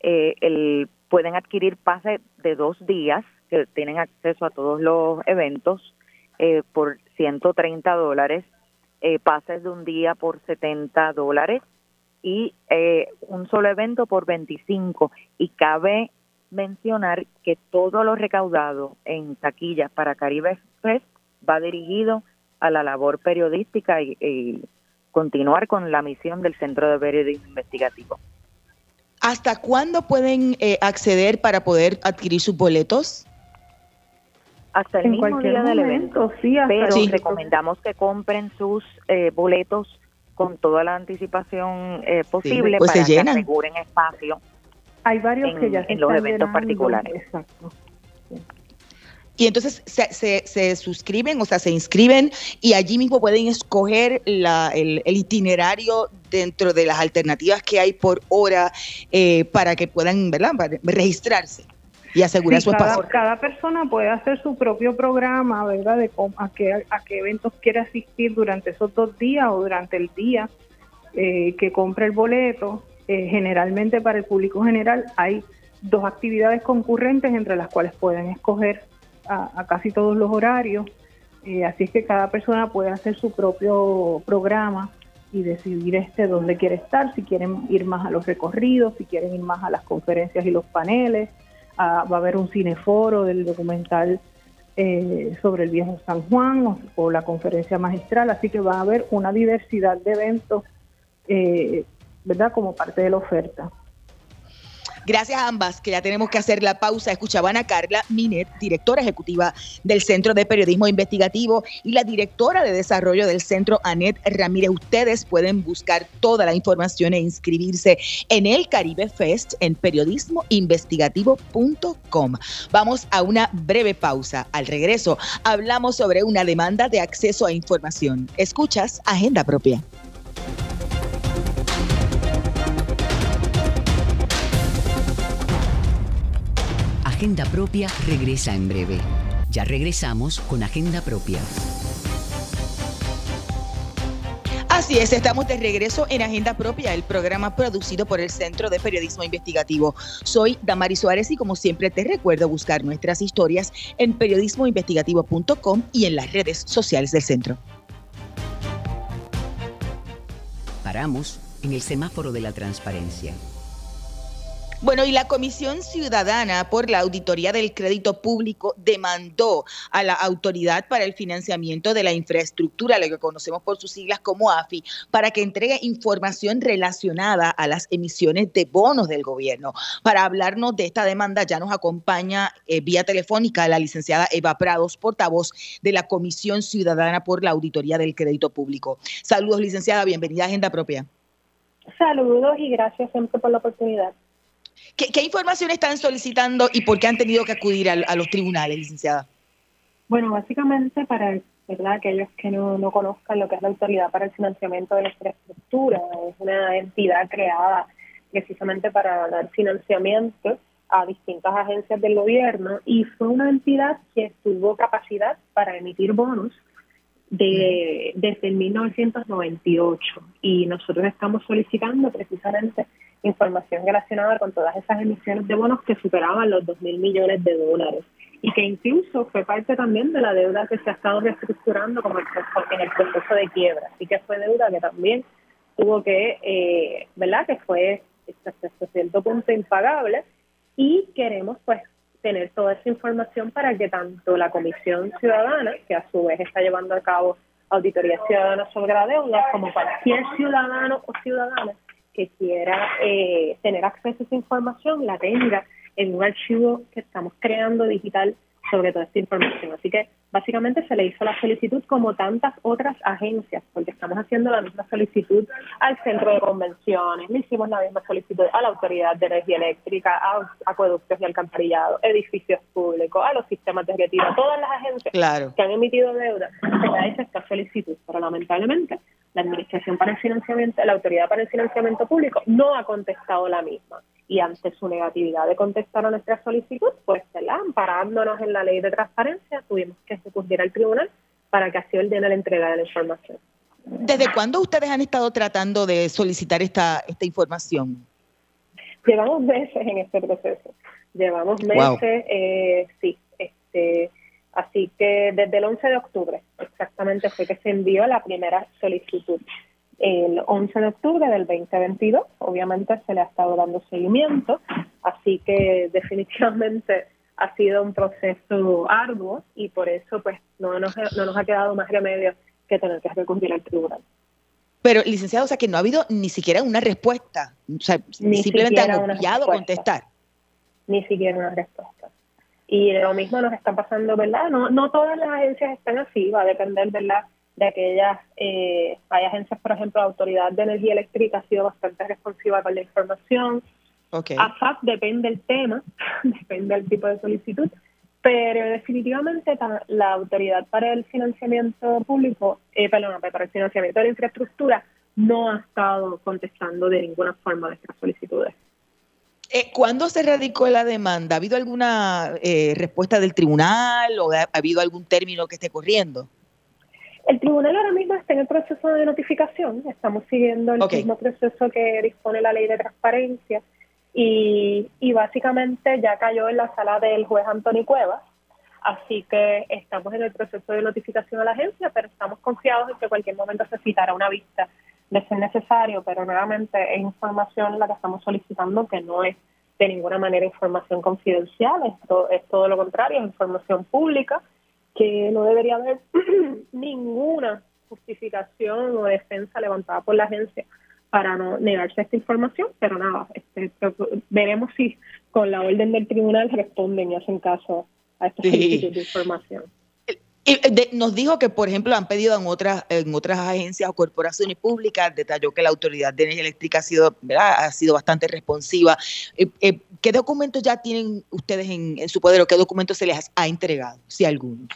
eh, el, pueden adquirir pase de dos días que tienen acceso a todos los eventos eh, por 130 dólares, eh, pases de un día por 70 dólares y eh, un solo evento por 25. Y cabe mencionar que todo lo recaudado en taquillas para Caribe Fest va dirigido a la labor periodística y, y continuar con la misión del Centro de Periodismo Investigativo. ¿Hasta cuándo pueden eh, acceder para poder adquirir sus boletos? Hasta el mismo día del evento, sí, pero recomendamos que compren sus eh, boletos con toda la anticipación eh, posible pues para que aseguren espacio. Hay varios en, que ya se en los eventos particulares. Exacto. Y entonces se, se, se, suscriben, o sea, se inscriben y allí mismo pueden escoger la, el, el, itinerario dentro de las alternativas que hay por hora eh, para que puedan ¿verdad? Para registrarse y asegurar sí, su cada, espacio. Cada persona puede hacer su propio programa, ¿verdad? De cómo, a, qué, a qué eventos quiere asistir durante esos dos días o durante el día eh, que compre el boleto. Eh, generalmente para el público general hay dos actividades concurrentes entre las cuales pueden escoger a, casi todos los horarios. Eh, así es que cada persona puede hacer su propio programa y decidir este dónde quiere estar, si quieren ir más a los recorridos, si quieren ir más a las conferencias y los paneles. Ah, va a haber un cineforo del documental eh, sobre el viejo San Juan o, o, la conferencia magistral, así que va a haber una diversidad de eventos, eh, ¿verdad? Como parte de la oferta. Gracias a ambas, que ya tenemos que hacer la pausa. Escuchaban a Carla Minet, directora ejecutiva del Centro de Periodismo Investigativo y la directora de desarrollo del Centro, Anet Ramírez. Ustedes pueden buscar toda la información e inscribirse en el Caribe Fest en periodismoinvestigativo.com. Vamos a una breve pausa. Al regreso, hablamos sobre una demanda de acceso a información. Escuchas Agenda Propia. Agenda Propia regresa en breve. Ya regresamos con Agenda Propia. Así es, estamos de regreso en Agenda Propia, el programa producido por el Centro de Periodismo Investigativo. Soy Damari Suárez y como siempre te recuerdo buscar nuestras historias en periodismoinvestigativo.com y en las redes sociales del centro. Paramos en el semáforo de la transparencia Bueno, y la Comisión Ciudadana por la Auditoría del Crédito Público demandó a la Autoridad para el Financiamiento de la Infraestructura, lo que conocemos por sus siglas como AFI, para que entregue información relacionada a las emisiones de bonos del gobierno. Para hablarnos de esta demanda ya nos acompaña eh, vía telefónica la licenciada Eva Prados, portavoz de la Comisión Ciudadana por la Auditoría del Crédito Público. Saludos, licenciada, bienvenida a Agenda Propia. Saludos y gracias siempre por la oportunidad. ¿Qué, información están solicitando y por qué han tenido que acudir a, los tribunales, licenciada? Bueno, básicamente para ¿verdad? aquellos que no, no conozcan lo que es la Autoridad para el Financiamiento de la Infraestructura, es una entidad creada precisamente para dar financiamiento a distintas agencias del gobierno y fue una entidad que tuvo capacidad para emitir bonos de, desde el 1998 y nosotros estamos solicitando precisamente información relacionada con todas esas emisiones de bonos que superaban los 2 mil millones de dólares y que incluso fue parte también de la deuda que se ha estado reestructurando como en el proceso de quiebra. Así que fue deuda que también tuvo que, eh, ¿verdad? Que fue hasta cierto punto impagable y queremos pues tener toda esa información para que tanto la Comisión Ciudadana, que a su vez está llevando a cabo auditoría ciudadana sobre la deuda, como cualquier ciudadano o ciudadana que quiera eh, tener acceso a esa información la tenga en un archivo que estamos creando digital sobre toda esta información. Así que básicamente se le hizo la solicitud como tantas otras agencias, porque estamos haciendo la misma solicitud al centro de convenciones, le hicimos la misma solicitud a la Autoridad de Energía Eléctrica, a acueductos y alcantarillado, edificios públicos, a los sistemas de retiro, todas las agencias que han emitido deuda, se le ha hecho esta solicitud, pero lamentablemente la Administración para el Financiamiento, la Autoridad para el Financiamiento Público no ha contestado la misma y ante su negatividad de contestar a nuestra solicitud, pues amparándonos en la ley de transparencia, tuvimos que recurrir al tribunal para que así ordene la entrega de la información. ¿Desde cuándo ustedes han estado tratando de solicitar esta, esta información? Llevamos meses en este proceso. Llevamos meses, eh, sí. Este, así que desde el 11 de octubre exactamente fue que se envió la primera solicitud el 11 de octubre del 2022. Obviamente se le ha estado dando seguimiento, así que definitivamente ha sido un proceso arduo y por eso pues no nos, no nos ha quedado más remedio que tener que recurrir al tribunal. Pero, licenciado, o sea que no ha habido ni siquiera una respuesta, o sea, simplemente han obviado contestar. Ni siquiera una respuesta. Y lo mismo nos está pasando, ¿verdad? No, no todas las agencias están así, va a depender, ¿verdad? de aquellas, eh, hay agencias, por ejemplo, la Autoridad de Energía Eléctrica ha sido bastante responsiva con la información. Okay. AFAP depende del tema, depende del tipo de solicitud, pero definitivamente la Autoridad para el Financiamiento Público, eh, perdón, para el financiamiento de la infraestructura, no ha estado contestando de ninguna forma nuestras solicitudes. Eh, ¿Cuándo se radicó la demanda? ¿Ha habido alguna eh, respuesta del tribunal o ha habido algún término que esté corriendo? El tribunal ahora mismo está en el proceso de notificación, estamos siguiendo el mismo proceso que dispone la ley de transparencia y, y básicamente ya cayó en la sala del juez Antonio Cuevas, así que estamos en el proceso de notificación a la agencia, pero estamos confiados en que en cualquier momento se citará una vista de ser necesario, pero nuevamente es información la que estamos solicitando que no es de ninguna manera información confidencial, esto es todo lo contrario, es información pública que no debería haber ninguna justificación o defensa levantada por la agencia para no negarse esta información, pero nada, este, veremos si con la orden del tribunal responden y hacen caso a esta de información. Nos dijo que, por ejemplo, han pedido en otras en otras agencias o corporaciones públicas, detalló que la Autoridad de Energía Eléctrica ha sido, ha sido bastante responsiva. Eh, eh, ¿Qué documentos ya tienen ustedes en, en, su poder o qué documentos se les ha entregado, si alguno?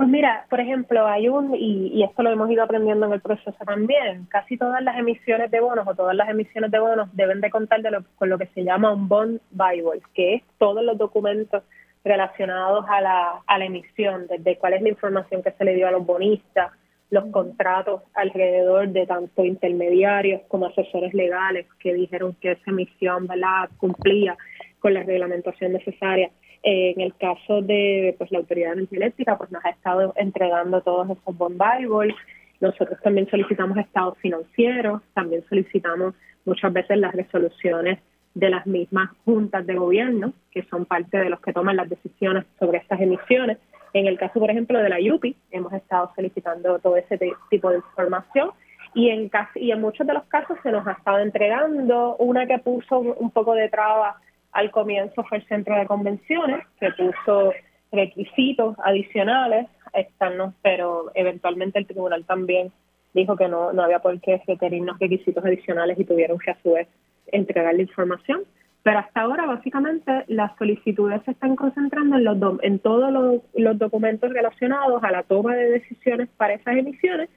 Pues mira, por ejemplo, hay un, y, esto lo hemos ido aprendiendo en el proceso también, casi todas las emisiones de bonos o todas las emisiones de bonos deben de contar de lo, con lo que se llama un bond bible, que es todos los documentos relacionados a la, a la emisión, desde cuál es la información que se le dio a los bonistas, los contratos alrededor de tanto intermediarios como asesores legales que dijeron que esa emisión ¿verdad? cumplía con la reglamentación necesaria en el caso de pues la Autoridad de Energía Eléctrica, pues nos ha estado entregando todos esos bond Bibles. Nosotros también solicitamos estados financieros, también solicitamos muchas veces las resoluciones de las mismas juntas de gobierno, que son parte de los que toman las decisiones sobre estas emisiones. En el caso, por ejemplo, de la UPI, hemos estado solicitando todo ese tipo de información y en, casi, y en muchos de los casos se nos ha estado entregando una que puso un poco de traba al comienzo fue el centro de convenciones, que puso requisitos adicionales externos, pero eventualmente el tribunal también dijo que no, no había por qué requerirnos requisitos adicionales y tuvieron que a su vez entregar la información. Pero hasta ahora, básicamente, las solicitudes se están concentrando en, los en todos los, los, documentos relacionados a la toma de decisiones para esas emisiones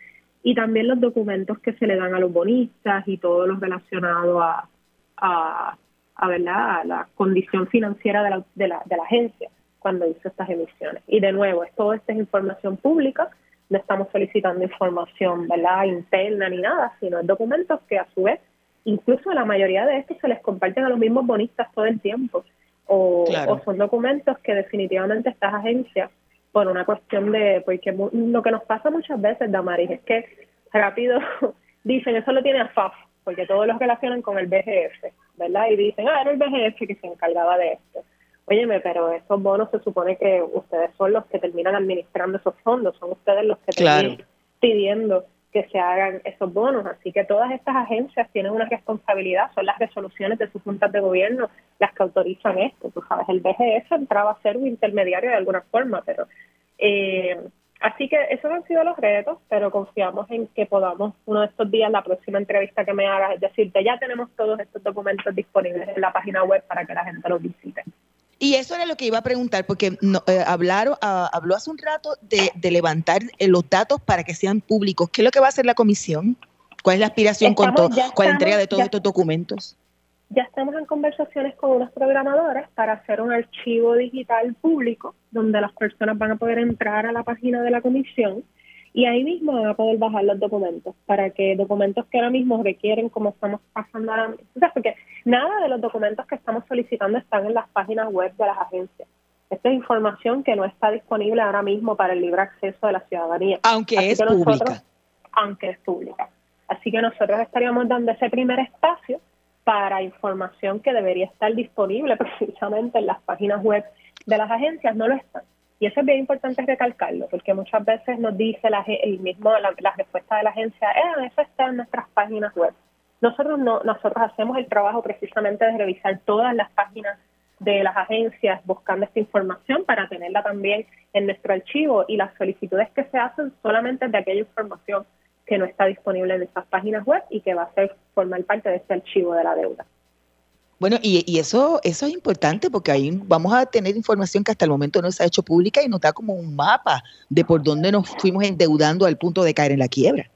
y también los documentos que se le dan a los bonistas y todos los relacionados a, a, a, a la condición financiera de la, de, la, de la agencia cuando hizo estas emisiones. Y de nuevo, es, todo esta es información pública, no estamos solicitando información ¿verdad? interna ni nada, sino documentos que a su vez incluso la mayoría de estos se les comparten a los mismos bonistas todo el tiempo. O, son documentos que definitivamente estas agencias, por una cuestión de, porque lo que nos pasa muchas veces, Damaris, es que rápido dicen, eso lo tiene a FAF, porque todos los relacionan con el BGF, ¿verdad? Y dicen, ah, era el BGF que se encargaba de esto. Óyeme, pero esos bonos se supone que ustedes son los que terminan administrando esos fondos, son ustedes los que terminan pidiendo que se hagan esos bonos. Así que todas estas agencias tienen una responsabilidad, son las resoluciones de sus juntas de gobierno las que autorizan esto. Tú sabes, el BGS entraba a ser un intermediario de alguna forma, pero... Eh, así que esos han sido los retos, pero confiamos en que podamos uno de estos días, la próxima entrevista que me hagas, es decirte, ya tenemos todos estos documentos disponibles en la página web para que la gente los visite. Y eso era lo que iba a preguntar, porque no, eh, hablaron, ah, habló hace un rato de, levantar eh, los datos para que sean públicos. ¿Qué es lo que va a hacer la comisión? ¿Cuál es la aspiración con, con la entrega de todos estos documentos? Ya estamos en conversaciones con unos programadores para hacer un archivo digital público donde las personas van a poder entrar a la página de la comisión y ahí mismo van a poder bajar los documentos para que documentos que ahora mismo requieren, como estamos pasando ahora mismo, porque nada de los documentos que estamos solicitando están en las páginas web de las agencias. Esta es información que no está disponible ahora mismo para el libre acceso de la ciudadanía. Aunque es pública. Aunque es pública. Así que nosotros estaríamos dando ese primer espacio para información que debería estar disponible precisamente en las páginas web de las agencias. No lo están. Y eso es bien importante recalcarlo, porque muchas veces nos dice la, el mismo la, respuesta de la agencia, eh, eso está en nuestras páginas web. Nosotros no, nosotros hacemos el trabajo precisamente de revisar todas las páginas de las agencias buscando esta información para tenerla también en nuestro archivo y las solicitudes que se hacen solamente de aquella información que no está disponible en esas páginas web y que va a ser formar parte de este archivo de la deuda. Bueno, y, eso, eso es importante porque ahí vamos a tener información que hasta el momento no se ha hecho pública y nos da como un mapa de por dónde nos fuimos endeudando al punto de caer en la quiebra.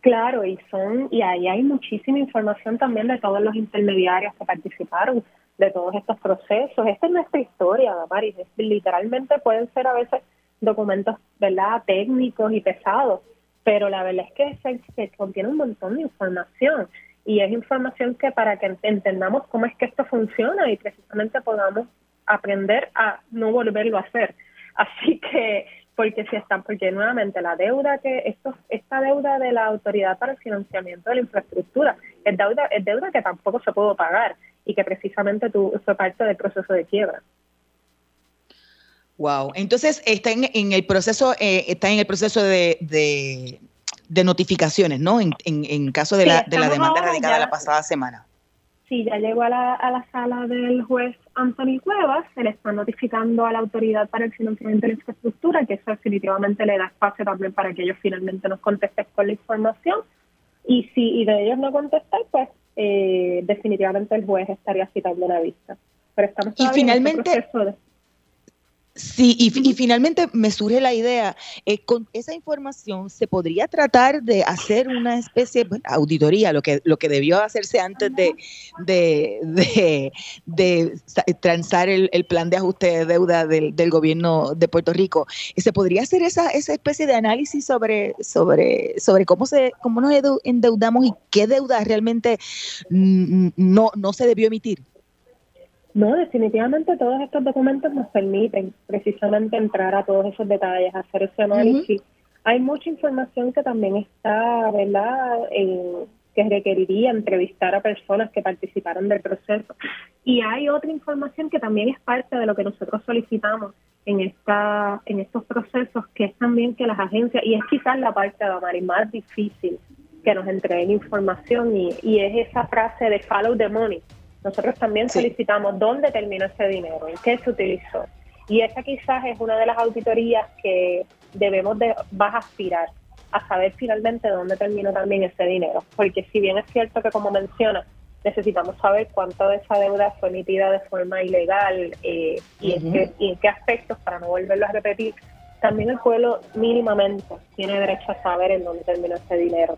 Claro, y son y ahí hay muchísima información también de todos los intermediarios que participaron de todos estos procesos. Esta es nuestra historia, Damaris. Literalmente pueden ser a veces documentos, ¿verdad?, técnicos y pesados, pero la verdad es que se, contiene un montón de información y es información que para que entendamos cómo es que esto funciona y precisamente podamos aprender a no volverlo a hacer. Así que, porque si están, porque nuevamente la deuda que, esto, esta deuda de la Autoridad para el Financiamiento de la Infraestructura es deuda, es deuda que tampoco se pudo pagar y que precisamente tu, fue parte del proceso de quiebra. Wow, entonces está en, en el proceso, eh, está en el proceso de de notificaciones, ¿no? En, en, caso de, la, de la demanda radicada la pasada semana. Sí, ya llegó a la, a la sala del juez Anthony Cuevas, se le está notificando a la Autoridad para el Financiamiento de la Infraestructura, que eso definitivamente le da espacio también para que ellos finalmente nos contesten con la información. Y si y de ellos no contestar, pues eh, definitivamente el juez estaría citando una vista. Pero estamos y finalmente, Sí, y, finalmente me surge la idea, eh, con esa información se podría tratar de hacer una especie de auditoría, lo que, lo que debió hacerse antes de, de, de, transar el, plan de ajuste de deuda del, gobierno de Puerto Rico. ¿Se podría hacer esa, esa especie de análisis sobre, sobre, sobre cómo, se, cómo nos endeudamos y qué deuda realmente no, no se debió emitir? No, definitivamente todos estos documentos nos permiten precisamente entrar a todos esos detalles, hacer ese análisis. Hay mucha información que también está, ¿verdad?, que requeriría entrevistar a personas que participaron del proceso. Y hay otra información que también es parte de lo que nosotros solicitamos en esta en estos procesos, que es también que las agencias, y es quizás la parte de más difícil, que nos entreguen información, y, y es esa frase de follow the money. Nosotros también solicitamos dónde terminó ese dinero, en qué se utilizó. Y esa quizás es una de las auditorías que debemos de, vas a aspirar a saber finalmente dónde terminó también ese dinero. Porque si bien es cierto que, como menciona, necesitamos saber cuánto de esa deuda fue emitida de forma ilegal eh, y, en qué, y en qué aspectos, para no volverlo a repetir, también el pueblo mínimamente tiene derecho a saber en dónde terminó ese dinero.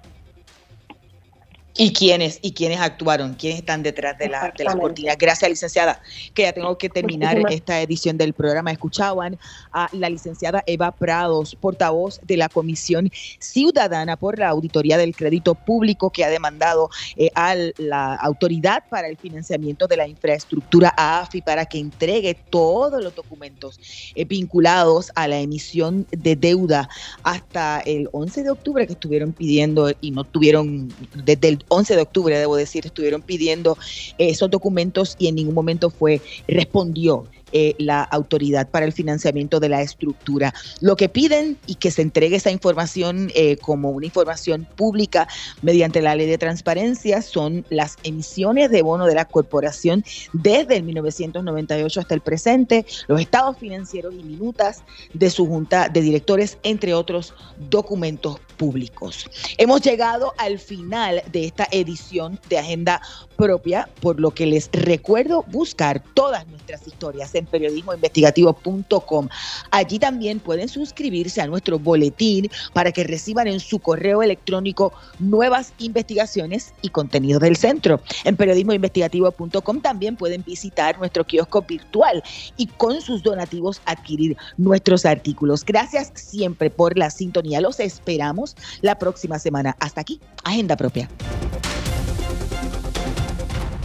¿Y quiénes, y quiénes actuaron? ¿Quiénes están detrás de, la, de las cortinas? Gracias, licenciada. Que ya tengo que terminar esta edición del programa. Escuchaban a la licenciada Eva Prados, portavoz de la Comisión Ciudadana por la Auditoría del Crédito Público, que ha demandado eh, a la Autoridad para el Financiamiento de la Infraestructura, AFI, para que entregue todos los documentos eh, vinculados a la emisión de deuda hasta el 11 de octubre que estuvieron pidiendo y no tuvieron desde el 11 de octubre, debo decir, estuvieron pidiendo esos documentos y en ningún momento fue, respondió eh, la autoridad para el financiamiento de la estructura. Lo que piden y que se entregue esa información eh, como una información pública mediante la ley de transparencia son las emisiones de bono de la corporación desde el 1998 hasta el presente, los estados financieros y minutas de su junta de directores, entre otros documentos públicos. Hemos llegado al final de esta edición de Agenda Propia, por lo que les recuerdo buscar todas nuestras historias en periodismoinvestigativo.com. Allí también pueden suscribirse a nuestro boletín para que reciban en su correo electrónico nuevas investigaciones y contenidos del centro. En periodismoinvestigativo.com también pueden visitar nuestro kiosco virtual y con sus donativos adquirir nuestros artículos. Gracias siempre por la sintonía. Los esperamos la próxima semana. Hasta aquí, Agenda Propia.